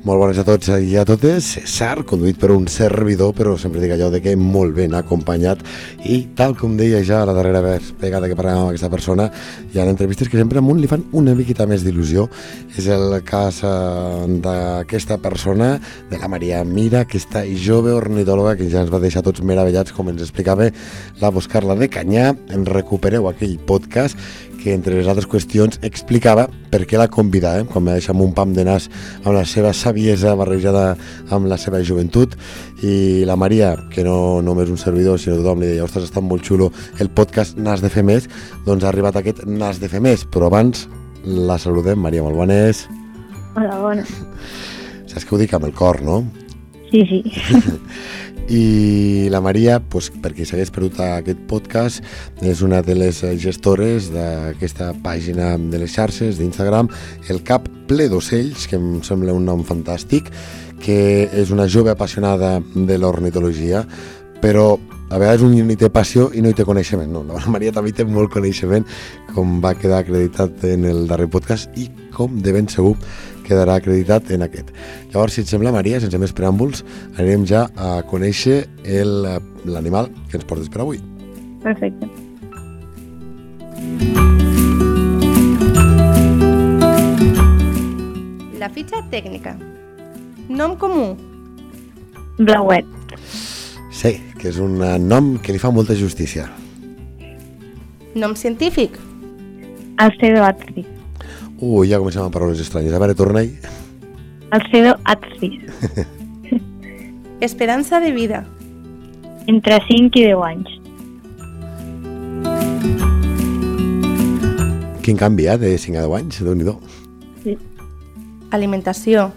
Molt bones a tots i a totes. César, conduït per un servidor, però sempre dic allò de que molt ben acompanyat. I tal com deia ja la darrera vegada que parlàvem amb aquesta persona, hi ha entrevistes que sempre a un li fan una miqueta més d'il·lusió. És el cas eh, d'aquesta persona, de la Maria Mira, aquesta jove ornitòloga que ja ens va deixar tots meravellats, com ens explicava la Buscarla de Canyà. En recupereu aquell podcast que entre les altres qüestions explicava per què la convidàvem, quan va deixar amb un pam de nas amb la seva saviesa barrejada amb la seva joventut. I la Maria, que no només un servidor sinó tothom li deia, ostres, està molt xulo el podcast Nas de fer més, doncs ha arribat aquest Nas de fer més, però abans la saludem, Maria, bones Hola, bona. Saps que ho dic amb el cor, no? Sí, sí i la Maria, doncs, perquè s'hagués perdut aquest podcast, és una de les gestores d'aquesta pàgina de les xarxes d'Instagram, el Cap ple d'ocells, que em sembla un nom fantàstic, que és una jove apassionada de l'ornitologia, però a vegades un ni té passió i no hi té coneixement. No, la Maria també té molt coneixement, com va quedar acreditat en el darrer podcast i com de ben segur quedarà acreditat en aquest. Llavors, si et sembla, Maria, sense més preàmbuls, anirem ja a conèixer l'animal que ens portes per avui. Perfecte. La fitxa tècnica. Nom comú. Blauet. Sí, que és un eh, nom que li fa molta justícia. Nom científic. Alcedoatris. Ui, ja comencem amb paraules estranyes. A veure, torna-hi. Alcedoatris. Esperança de vida. Entre 5 i 10 anys. Quin canvi, eh, de 5 a 10 anys, déu nhi Sí. Alimentació.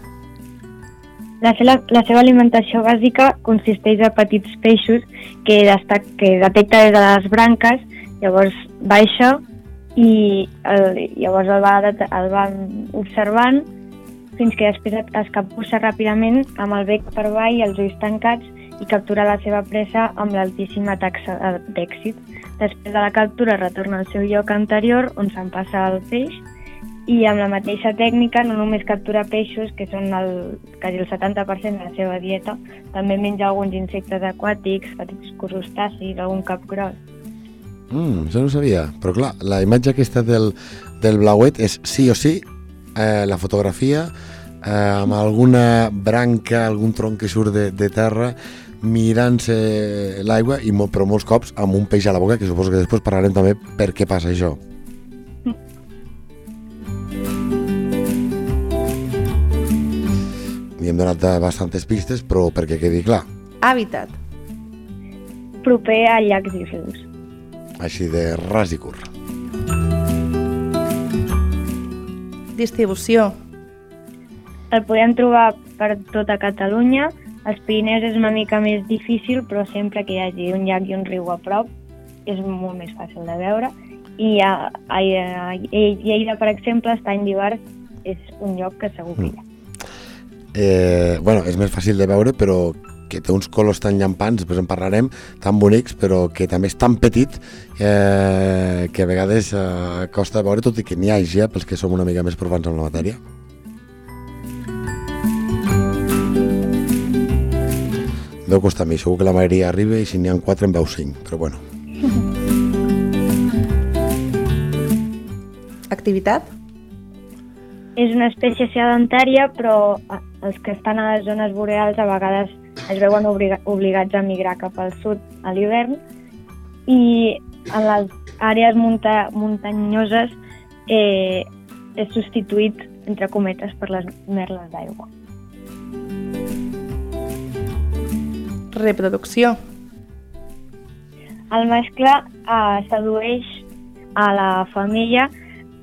La, seva, la seva alimentació bàsica consisteix a petits peixos que, destac, que detecta des de les branques, llavors baixa i el, llavors el va, el va observant fins que després es- es capbussa ràpidament amb el bec per avall i els ulls tancats i captura la seva presa amb l'altíssima taxa d'èxit. Després de la captura retorna al seu lloc anterior on s'empassa el peix i amb la mateixa tècnica no només captura peixos, que són el, quasi el 70% de la seva dieta, també menja alguns insectes aquàtics, petits crustacis, algun cap gros. Mm, això no ho sabia. Però clar, la imatge aquesta del, del blauet és sí o sí eh, la fotografia eh, amb alguna branca, algun tronc que surt de, de terra mirant-se l'aigua i molt, però molts cops amb un peix a la boca que suposo que després parlarem també per què passa això. Li hem donat bastantes pistes, però perquè quedi clar. Hàbitat. Proper a llacs i. Així de ras i curt. Distribució. El podem trobar per tota Catalunya. Els Pirineus és una mica més difícil, però sempre que hi hagi un llac i un riu a prop és molt més fàcil de veure. I a, a, a Lleida, per exemple, Estany d'Ivars és un lloc que segur que hi ha. eh, bueno, és més fàcil de veure, però que té uns colors tan llampants, després en parlarem, tan bonics, però que també és tan petit eh, que a vegades eh, costa de veure, tot i que n'hi hagi, eh, pels que som una mica més provants en la matèria. Deu costar a mi, segur que la majoria arriba i si n'hi ha quatre en veu cinc, però bueno. Activitat. És una espècie sedentària, però els que estan a les zones boreals a vegades es veuen obliga obligats a migrar cap al sud a l'hivern i en les àrees munta muntanyoses eh, és substituït, entre cometes, per les merles d'aigua. Reproducció. El mascle eh, sedueix a la femella,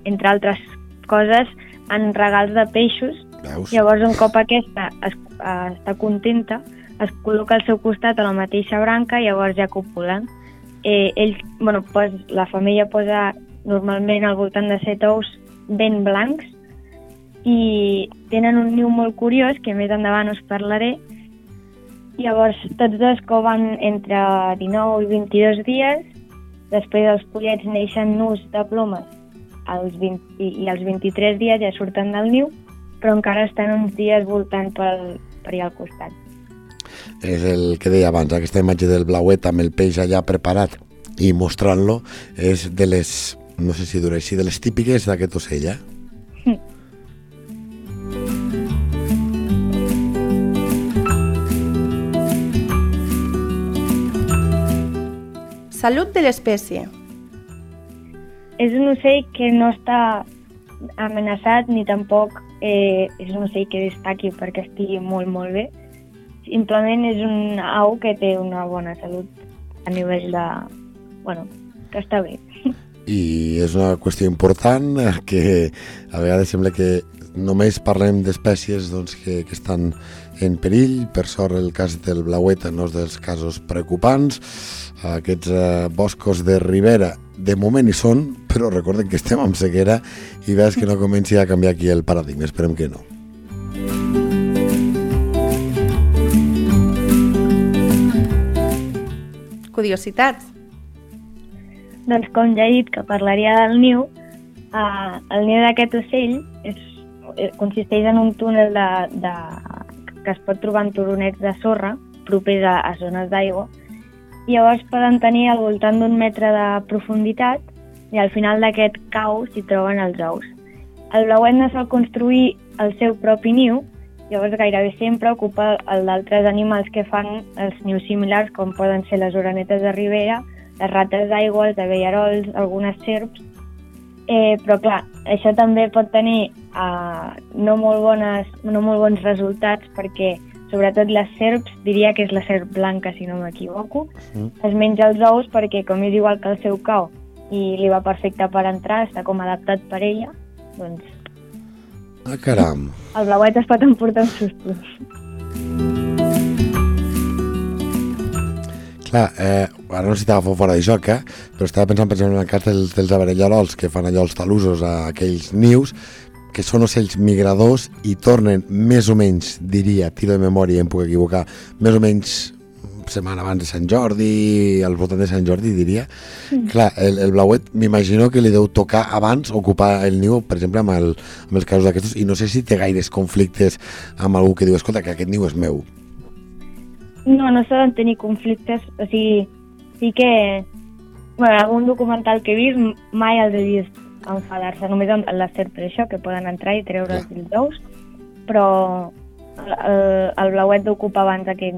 entre altres coses, en regals de peixos. Veus? Llavors, un cop aquesta es, eh, està contenta, es col·loca al seu costat a la mateixa branca i llavors ja copulen. Eh, ell, bueno, pos, la femella posa normalment al voltant de set ous ben blancs i tenen un niu molt curiós que més endavant us parlaré Llavors, tots dos coven entre 19 i 22 dies, després els pollets neixen nus de plomes als 20, i, i als 23 dies ja surten del niu, però encara estan uns dies voltant pel, per allà al costat. És el que deia abans, aquesta imatge del blauet amb el peix allà preparat i mostrant-lo és de les, no sé si dir així, de les típiques d'aquest ocell, eh? Salut de l'espècie. És un ocell que no està amenaçat ni tampoc eh, és un ocell que destaqui perquè estigui molt, molt bé. Simplement és un au que té una bona salut a nivell de... bueno, que està bé. I és una qüestió important eh, que a vegades sembla que només parlem d'espècies doncs, que, que estan en perill. Per sort, el cas del blauet no és dels casos preocupants. Aquests eh, boscos de ribera de moment hi són, però recorden que estem amb sequera i veus que no comenci a canviar aquí el paradigma. Esperem que no. Curiositats. Doncs com ja he dit que parlaria del niu, eh, el niu d'aquest ocell és, eh, consisteix en un túnel de, de, que es pot trobar en turonets de sorra propers a, a zones d'aigua llavors poden tenir al voltant d'un metre de profunditat i al final d'aquest cau s'hi troben els ous. El blauet no sol construir el seu propi niu, llavors gairebé sempre ocupa el d'altres animals que fan els nius similars, com poden ser les oranetes de ribera, les rates d'aigua, els abellerols, algunes serps, eh, però clar, això també pot tenir eh, no, molt bones, no molt bons resultats perquè sobretot les serps, diria que és la serp blanca si no m'equivoco, mm. es menja els ous perquè com és igual que el seu cau i li va perfecte per entrar, està com adaptat per ella, doncs... Ah, caram! El blauet es pot emportar uns sustos. Clar, eh, ara no sé si t'agafo fora de joc, eh? però estava pensant, per exemple, en el cas dels, dels abellerols que fan allò els talusos a aquells nius, que són ocells migradors i tornen més o menys, diria, tiro de memòria, em puc equivocar, més o menys setmana abans de Sant Jordi, al voltant de Sant Jordi, diria. Mm. Clar, el, el blauet m'imagino que li deu tocar abans ocupar el niu, per exemple, amb, el, amb els casos d'aquestos, i no sé si té gaires conflictes amb algú que diu, escolta, que aquest niu és meu. No, no solen tenir conflictes, o sigui, sí que... Bueno, algun documental que he vist mai els he vist enfadar-se, només amb la serp per això, que poden entrar i treure els ous, però el, el blauet d'ocupar abans que,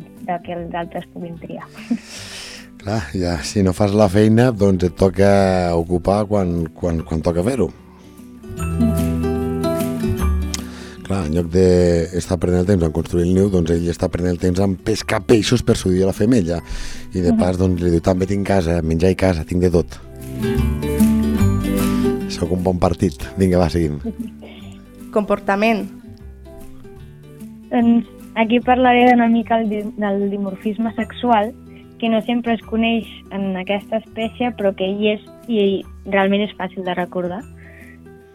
que els altres puguin triar. Clar, ja, si no fas la feina, doncs et toca ocupar quan, quan, quan toca fer-ho. Clar, en lloc d'estar perdent el temps en construir el niu, doncs ell està perdent el temps en pescar peixos per sudir a la femella. I de pas, doncs, li diu, també tinc casa, menjar i casa, tinc de tot. Sóc un bon partit. Vinga, va, seguim. Comportament. Doncs aquí parlaré una mica del dimorfisme sexual, que no sempre es coneix en aquesta espècie, però que hi és i realment és fàcil de recordar.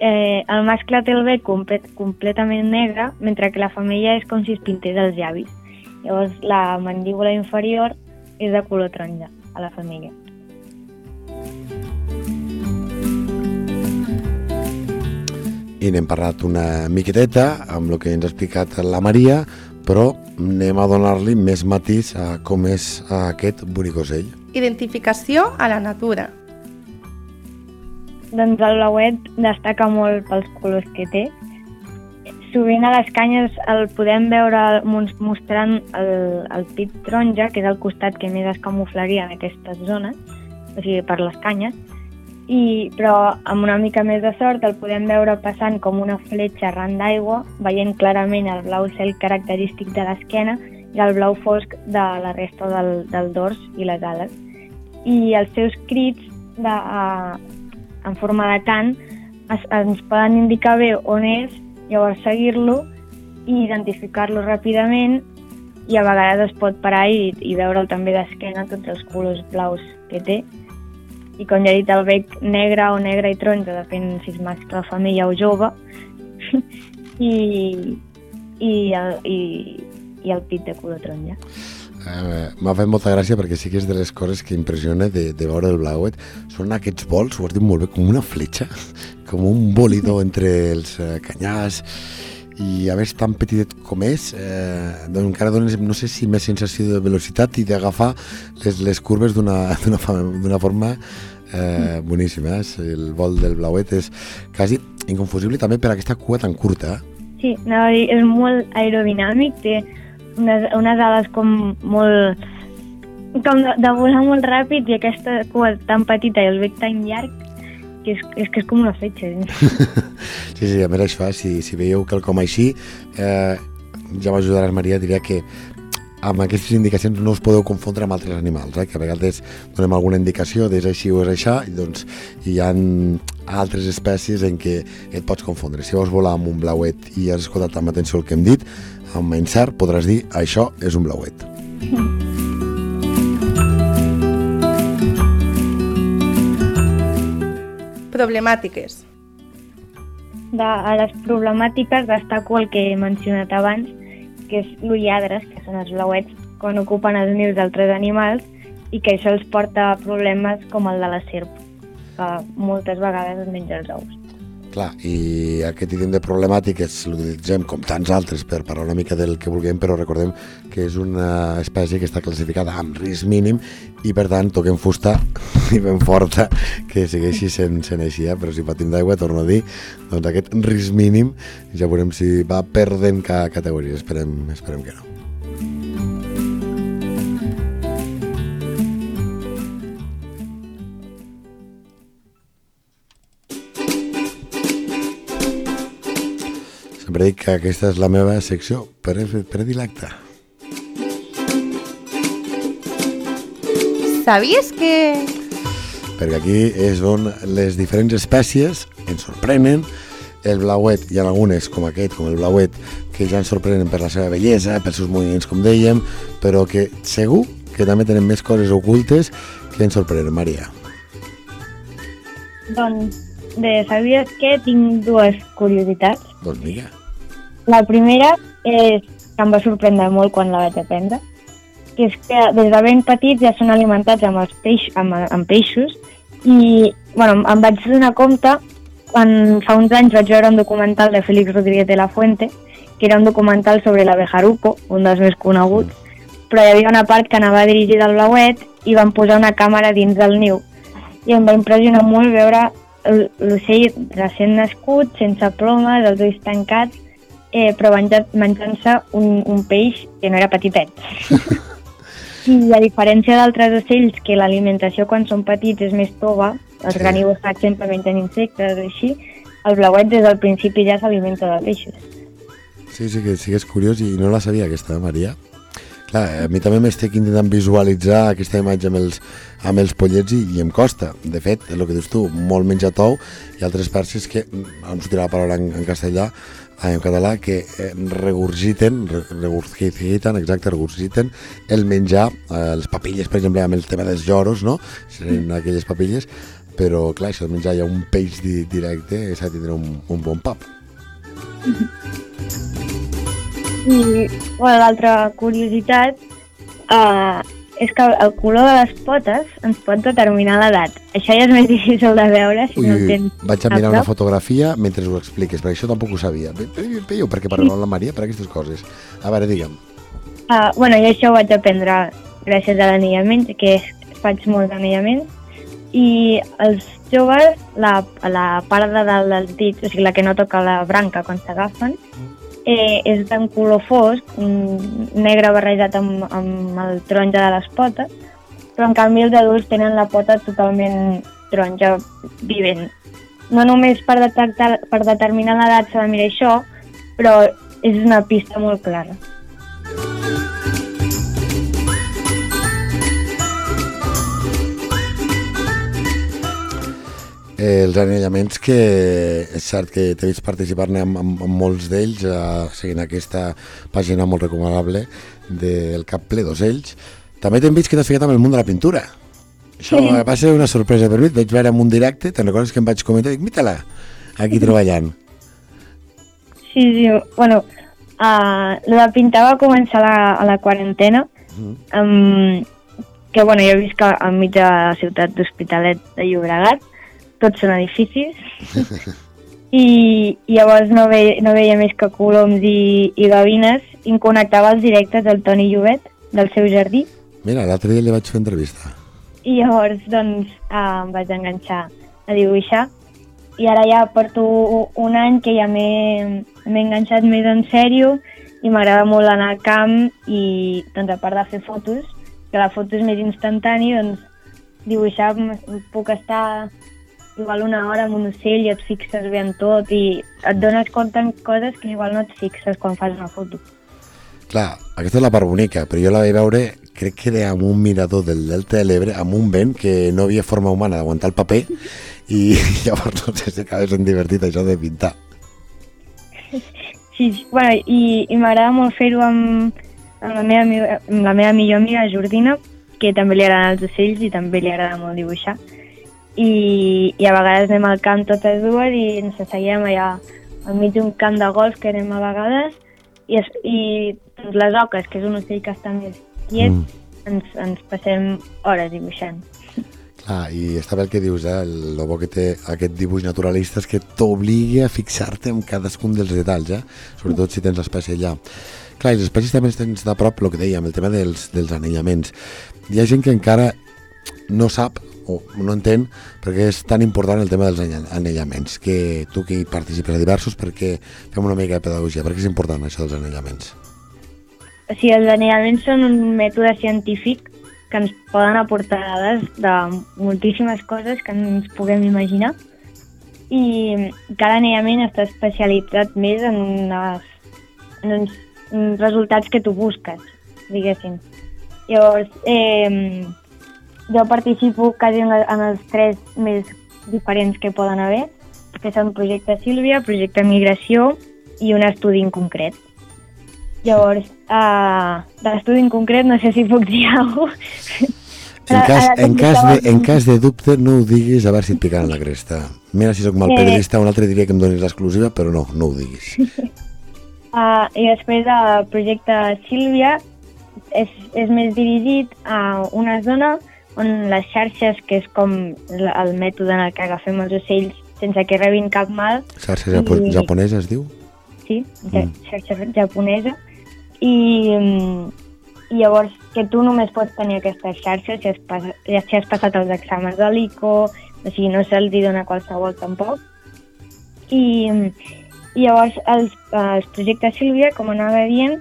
Eh, el mascle té el bec complet, completament negre, mentre que la femella és com si es pintés els llavis. Llavors, la mandíbula inferior és de color taronja a la femella. I n'hem parlat una miqueteta amb el que ens ha explicat la Maria, però anem a donar-li més matís a com és aquest bonic ocell. Identificació a la natura. Doncs el blauet destaca molt pels colors que té. Sovint a les canyes el podem veure mostrant el, el pit taronja, que és el costat que més es camuflaria en aquestes zones, o sigui, per les canyes, i, però amb una mica més de sort el podem veure passant com una fletxa arran d'aigua, veient clarament el blau cel característic de l'esquena i el blau fosc de la resta del, del dors i les ales. I els seus crits de, uh, en forma de cant es, ens poden indicar bé on és, llavors seguir-lo i identificar-lo ràpidament i a vegades es pot parar i, i veure'l també d'esquena tots els colors blaus que té i com ja he dit, el bec negre o negre i taronja, depèn si és mascle, família o jove, i, i, el, i, i el pit de color taronja. eh, m'ha fet molta gràcia perquè sí que és de les coses que impressiona de, de veure el Blauet. Són aquests vols, ho has dit molt bé, com una fletxa, com un bolido entre els eh, canyars i a més tan petitet com és eh, doncs encara dones, no sé si més sensació de velocitat i d'agafar les, les curves d'una forma eh, boníssima. Eh? El vol del Blauet és quasi inconfusible també per aquesta cua tan curta. Sí, no, és molt aerodinàmic, té unes, unes ales com molt com de, de volar molt ràpid i aquesta cua tan petita i el bec tan llarg que és, és que és com una fletxa. Sí, sí, a més això, si, si veieu quelcom així, eh, ja m'ajudaràs Maria, diria que amb aquestes indicacions no us podeu confondre amb altres animals, eh? que a vegades donem alguna indicació d'és així o és això, i doncs hi ha altres espècies en què et pots confondre. Si vols volar amb un blauet i has escoltat amb atenció el que hem dit, amb encert podràs dir això és un blauet. Problemàtiques. De, a les problemàtiques destaco el que he mencionat abans, que és l'ulladres, que són els blauets, quan ocupen els nius d'altres animals i que això els porta a problemes com el de la serp, que moltes vegades es menja els ous. Clar, i aquest ítem de problemàtiques l'utilitzem com tants altres per parlar una mica del que vulguem, però recordem que és una espècie que està classificada amb risc mínim i per tant toquem fusta i ben forta que segueixi sent, sent així, eh? però si patim d'aigua, torno a dir, doncs aquest risc mínim ja veurem si va perdent cada categoria, esperem, esperem que no. Sempre dic que aquesta és la meva secció predilecta. Sabies que... Perquè aquí és on les diferents espècies ens sorprenen. El blauet, hi ha algunes, com aquest, com el blauet, que ja ens sorprenen per la seva bellesa, pels seus moviments, com dèiem, però que segur que també tenen més coses ocultes que ens sorprenen, Maria. Doncs, de sabies que tinc dues curiositats. Doncs mira. La primera és que em va sorprendre molt quan la vaig aprendre, que és que des de ben petits ja són alimentats amb, els peix, amb, amb peixos i bueno, em vaig donar compte quan fa uns anys vaig veure un documental de Félix Rodríguez de la Fuente, que era un documental sobre l'abejaruco, un dels més coneguts, però hi havia una part que anava dirigida al blauet i van posar una càmera dins del niu. I em va impressionar molt veure l'ocell recent nascut, sense plomes, els ulls tancats, eh, però menjant-se un, un peix que no era petitet. I a diferència d'altres ocells, que l'alimentació quan són petits és més tova, els sí. granívors, per exemple, mengen insectes o així, el blauet des del principi ja s'alimenta de peixos. Sí, sí que, sí que és curiós i no la sabia aquesta, Maria. Clar, a mi també m'estic intentant visualitzar aquesta imatge amb els, amb els pollets i, i em costa. De fet, és el que dius tu, molt menja tou i altres perses que, no em sortirà la paraula en, en castellà, en català que eh, regurgiten, regurgiten, exacte, regurgiten el menjar, eh, les papilles, per exemple, amb el tema dels lloros, no? Serien aquelles papilles, però clar, això de menjar ja un peix di directe s'ha de tindre un, un bon pap. I bueno, l'altra curiositat eh, és que el color de les potes ens pot determinar l'edat. Això ja és més difícil de veure si ui, no tens... Vaig a mirar una fotografia mentre ho expliques, perquè això tampoc ho sabia. Veieu per què parlem amb la Maria per aquestes coses? A veure, digue'm. Uh, bueno, jo això ho vaig aprendre gràcies a l'anellament, que faig molt d'anellament, i els joves, la, la part de dalt dels dits, o sigui, la que no toca la branca quan s'agafen, eh, és d'un color fosc, negre barrejat amb, amb el taronja de les potes, però en canvi els adults tenen la pota totalment taronja vivent. No només per, detectar, per determinar l'edat s'ha de mirar això, però és una pista molt clara. Eh, els anellaments que és cert que t'he vist participar-ne amb, amb, amb molts d'ells eh, seguint aquesta pàgina molt recomanable del cap ple d'ocells també t'hem vist que t'has ficat amb el món de la pintura. Això sí. va ser una sorpresa per mi. Et vaig veure en un directe, te'n recordes que em vaig comentar? Dic, mira-la, aquí treballant. Sí, sí, bueno uh, la de pintar va començar a la, a la quarantena Mhm. um, que bueno, jo visc enmig de la ciutat d'Hospitalet de Llobregat, tots són edificis, i, i llavors no, ve, no veia més que coloms i, i gavines i em connectava els directes del Toni Llobet, del seu jardí, Mira, l'altre dia li vaig fer entrevista. i llavors doncs eh, em vaig enganxar a dibuixar. I ara ja porto un any que ja m'he enganxat més en sèrio i m'agrada molt anar al camp i doncs a part de fer fotos, que la foto és més instantani, doncs dibuixar puc estar igual una hora amb un ocell i et fixes bé en tot i et dones compte en coses que igual no et fixes quan fas una foto. Clar, aquesta és la part bonica, però jo la vaig veure, crec que era amb un mirador del Delta de l'Ebre, amb un vent que no havia forma humana d'aguantar el paper, i llavors no sé si acaba sent divertit això de pintar. Sí, sí. bueno, i, i m'agrada molt fer-ho amb, amb, la meva, amb la meva millor amiga Jordina, que també li agraden els ocells i també li agrada molt dibuixar. I, i a vegades anem al camp totes dues i ens asseiem allà al mig d'un camp de golf que anem a vegades i, es, i doncs, les oques, que és un ocell que està més quiet, Mm. ens, ens passem hores dibuixant. Clar, i està bé el que dius, eh? El, el bo que té aquest dibuix naturalista és que t'obligui a fixar-te en cadascun dels detalls, eh? Sobretot si tens l'espècie allà. Clar, i les espècies també tens de prop, el que dèiem, el tema dels, dels anellaments. Hi ha gent que encara no sap o no entén perquè és tan important el tema dels ane- anellaments que tu que hi participes a diversos perquè fem una mica de pedagogia perquè és important això dels anellaments O sigui, els anellaments són un mètode científic que ens poden aportar dades de moltíssimes coses que no ens puguem imaginar i cada anellament està especialitzat més en, unes, en uns resultats que tu busques, diguéssim. Llavors, eh, jo participo quasi en, la, en els tres més diferents que poden haver, que són Projecte Sílvia, Projecte Migració i un estudi en concret. Llavors, uh, de l'estudi en concret no sé si puc dir alguna cosa. en cas, en, cas de, en cas de dubte no ho diguis a veure si et picaran la cresta mira si sóc mal Eh. periodista un altre diria que em donis l'exclusiva però no, no ho diguis Uh, I després el projecte Sílvia és, és més dirigit a una zona on les xarxes, que és com el mètode en el que agafem els ocells sense que rebin cap mal, xarxa japo I- japonesa es diu? sí, Mm. xarxa japonesa, i, mm, i llavors que tu només pots tenir aquestes xarxes si has, pas, si has passat els exàmens de l'ICO, o sigui, no se'ls dona qualsevol tampoc. I, mm, i llavors els, els projectes Sílvia, com anava dient,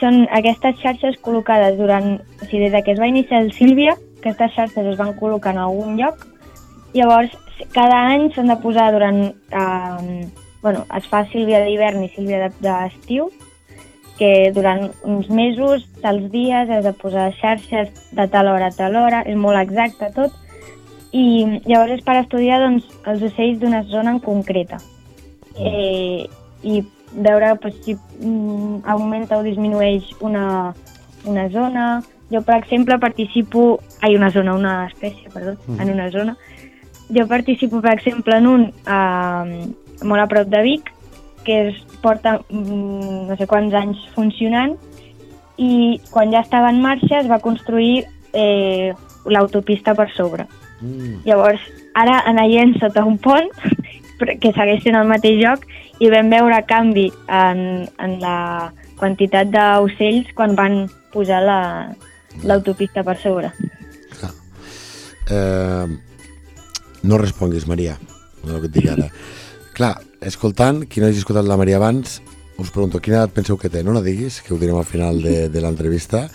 són aquestes xarxes col·locades durant... O sigui, des de que es va iniciar el Sílvia, aquestes xarxes es van col·locar en algun lloc, llavors cada any s'han de posar durant... Eh, bueno, es fa Sílvia d'hivern i Sílvia de- d'estiu, que durant uns mesos, tals dies, has de posar xarxes de tal hora a tal hora, és molt exacte tot, i llavors és per estudiar doncs, els ocells d'una zona en concreta eh, i veure pues, si mm, augmenta o disminueix una, una zona. Jo, per exemple, participo... Ai, una zona, una espècie, perdó, Mm. en una zona. Jo participo, per exemple, en un eh, molt a prop de Vic, que es porta mm, no sé quants anys funcionant i quan ja estava en marxa es va construir eh, l'autopista per sobre. Mm. Llavors, ara anaient sota un pont, que segueix sent al mateix lloc, i vam veure canvi en, en la quantitat d'ocells quan van posar la- l'autopista per sobre. Clar. Eh, no responguis, Maria, el que et dic ara. Clar, escoltant, qui no hagi escoltat la Maria abans, us pregunto, quina edat penseu que té? No la diguis, que ho direm al final de, de l'entrevista,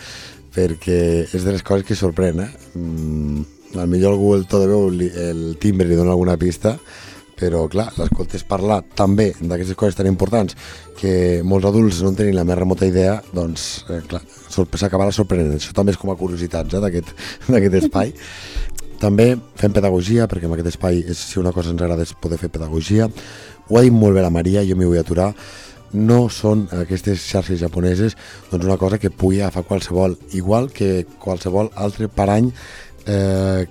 perquè és de les coses que sorprèn, eh? Mm, millor algú el to de veu, el timbre li dona alguna pista, però clar, l'escoltes parlar també d'aquestes coses tan importants que molts adults no en tenen la més remota idea, doncs eh, clar, s'acabarà sorprenent. Això també és com a curiositats eh, d'aquest espai. També fem pedagogia, perquè en aquest espai, és, si una cosa ens agrada és poder fer pedagogia. Ho ha dit molt bé la Maria, jo m'hi vull aturar. No són aquestes xarxes japoneses doncs una cosa que pugui agafar qualsevol, igual que qualsevol altre parany eh,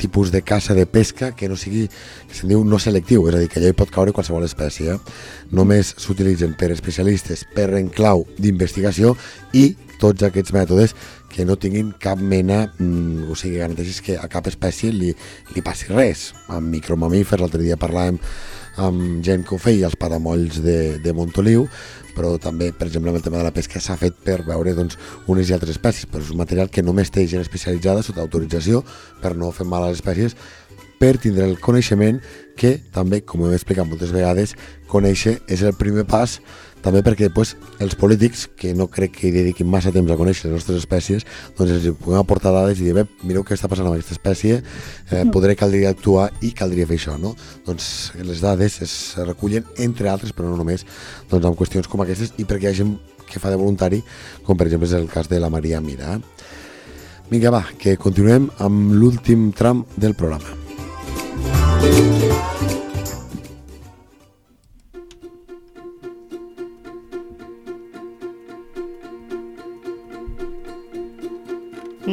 tipus de caça de pesca que no sigui, que se'n diu no selectiu, és a dir, que allà hi pot caure qualsevol espècie. Eh? Només s'utilitzen per especialistes, per en clau d'investigació i tots aquests mètodes que no tinguin cap mena, mm, o sigui, garanteixis que a cap espècie li, li passi res. Amb micromamífers, l'altre dia parlàvem amb gent que ho feia, els paramolls de, de Montoliu, però també, per exemple, amb el tema de la pesca s'ha fet per veure doncs, unes i altres espècies, però és un material que només té gent especialitzada sota autorització per no fer mal a les espècies, per tindre el coneixement que també, com hem explicat moltes vegades, conèixer és el primer pas també perquè pues, els polítics, que no crec que hi dediquin massa temps a conèixer les nostres espècies, doncs els puguem aportar dades i dir, bé, mireu què està passant amb aquesta espècie, eh, podré caldria actuar i caldria fer això, no? Doncs les dades es recullen, entre altres, però no només, doncs amb qüestions com aquestes i perquè hi ha gent que fa de voluntari, com per exemple és el cas de la Maria Mira. Vinga, va, que continuem amb l'últim tram del programa.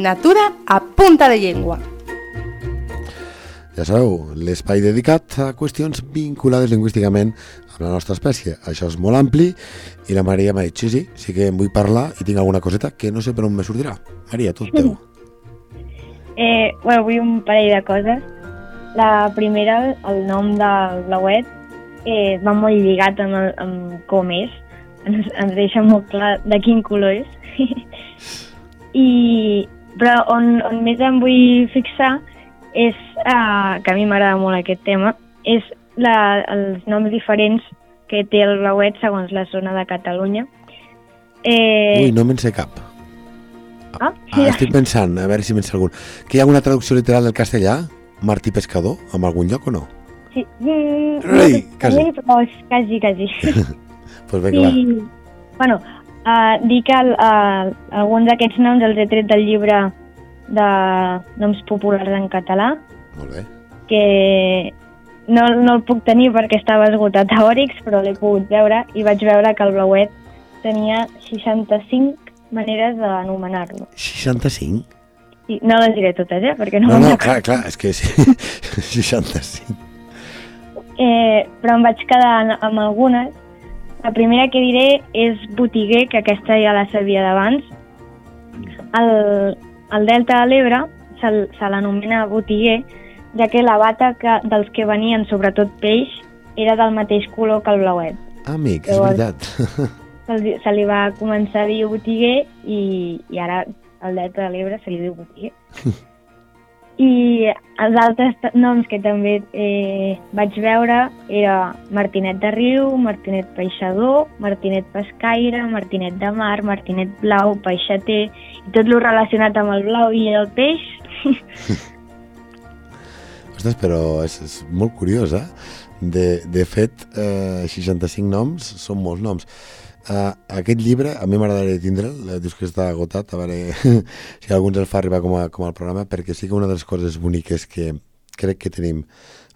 Natura a punta de llengua. Ja sabeu, l'espai dedicat a qüestions vinculades lingüísticament amb la nostra espècie. Això és molt ampli i la Maria m'ha dit, sí, sí, sí que en vull parlar i tinc alguna coseta que no sé per on me sortirà. Maria, tot teu. Eh, bueno, vull un parell de coses. La primera, el nom del blauet, eh, va molt lligat amb, el, amb com és. Ens, ens deixa molt clar de quin color és. I, però on, on més em vull fixar és, uh, que a mi m'agrada molt aquest tema, és la, els noms diferents que té el blauet segons la zona de Catalunya. Eh, Ui, no me'n sé cap. ah, Ah, estic pensant, a veure si me'n sé algun. Que hi ha alguna traducció literal del castellà? Martí Pescador, en algun lloc o no? sí. Mm, Ei, no, quasi. Però quasi, quasi. Pues vinga, I, bueno, uh, dir que uh, alguns d'aquests noms els he tret del llibre de noms populars en català. Molt bé. que no, no el puc tenir perquè estava esgotat a Òrix, però l'he pogut veure i vaig veure que el blauet tenia 65 maneres d'anomenar-lo. 65? I no les diré totes, eh? Perquè no, No, no, clar, clar, és que sí. 65. Eh, però em vaig quedar amb algunes. La primera que diré és botiguer, que aquesta ja la sabia d'abans. El, el Delta de l'Ebre se, se l'anomena botiguer, ja que la bata que, dels que venien, sobretot peix, era del mateix color que el blauet. Amic, és Llavors- veritat. Se, se li va començar a dir botiguer i, i ara al Delta de l'Ebre se li diu botiguer. I els altres noms que també eh, vaig veure era Martinet de Riu, Martinet Peixador, Martinet Pescaire, Martinet de Mar, Martinet Blau, Peixater, i tot lo relacionat amb el blau i el peix. Ostres, però és, és molt curiós, eh? De, de fet, eh, 65 noms són molts noms. Uh, aquest llibre, a mi m'agradaria tindre'l, eh, dius que està agotat, a veure si algú ens el fa arribar com, a, com al programa, perquè sí que una de les coses boniques que crec que tenim,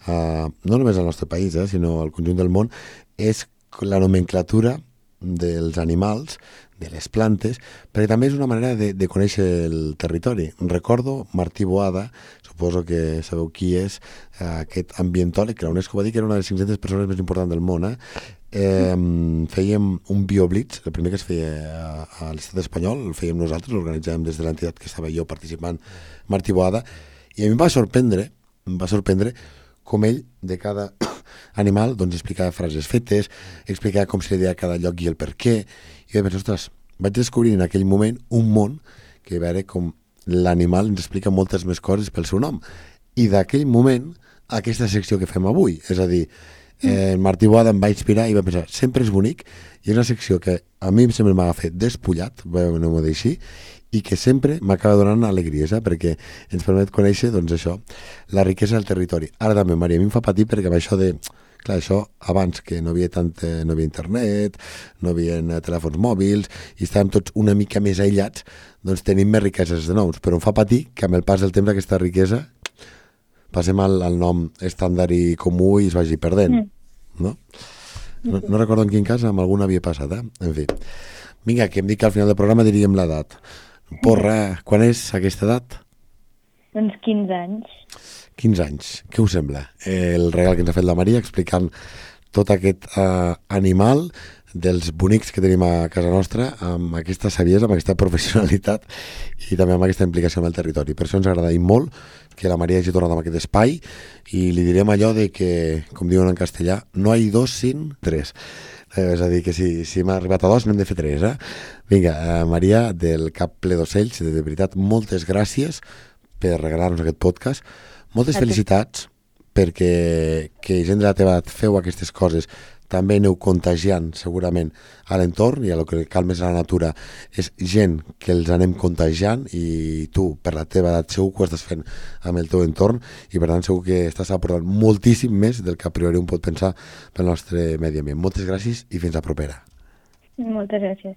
uh, no només al nostre país, eh, sinó al conjunt del món, és la nomenclatura dels animals, de les plantes, perquè també és una manera de, de conèixer el territori. Recordo Martí Boada, suposo que sabeu qui és, eh, aquest ambientòleg, que la UNESCO va dir que era una de les 500 persones més importants del món, eh? Eh fèiem un bioblitz, el primer que es feia a, a l'estat espanyol, el fèiem nosaltres, l'organitzàvem des de l'entitat que estava jo participant, Martí Boada, i a mi em va sorprendre, em va sorprendre com ell, de cada animal, doncs explicava frases fetes, explicava com se li deia cada lloc i el per què, i vaig pensar, ostres, vaig descobrir en aquell moment un món que veure com l'animal ens explica moltes més coses pel seu nom. I d'aquell moment, aquesta secció que fem avui, és a dir, eh, el Martí Boada em va inspirar i va pensar, sempre és bonic, i és una secció que a mi sempre m'ha fet despullat, no dir així, i que sempre m'acaba donant alegries, eh? perquè ens permet conèixer, doncs això, la riquesa del territori. Ara també, Maria, a mi em fa patir perquè amb això de... Clar, això abans que no havia tant, eh, no havia internet, no havia eh, telèfons mòbils i estàvem tots una mica més aïllats, doncs tenim més riqueses de nous. Però em fa patir que amb el pas del temps aquesta riquesa passem al, al nom estàndard i comú i es vagi perdent. Mm. No? no? No recordo en quin cas, amb algun havia passat, eh? En fi. Vinga, que em dic que al final del programa diríem l'edat. Porra, quan és aquesta edat? Doncs 15 anys. 15 anys. Què us sembla? El regal que ens ha fet la Maria explicant tot aquest eh, animal dels bonics que tenim a casa nostra, amb aquesta saviesa, amb aquesta professionalitat i també amb aquesta implicació amb el territori. Per això ens agrada molt que la Maria hagi tornat amb aquest espai i li direm allò de que, com diuen en castellà, no hi dos sin tres. Eh, és a dir, que si, si hem arribat a dos, n'hem de fer tres, eh? Vinga, eh, Maria, del Cap Ple d'Ocells, de veritat, moltes gràcies per regalar-nos aquest podcast. Moltes felicitats perquè que gent de la teva feu aquestes coses també aneu contagiant segurament a l'entorn i a lo que cal més a la natura és gent que els anem contagiant i tu per la teva edat segur que ho estàs fent amb el teu entorn i per tant segur que estàs aportant moltíssim més del que a priori un pot pensar pel nostre medi ambient. Moltes gràcies i fins a propera. Moltes gràcies.